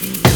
Yeah.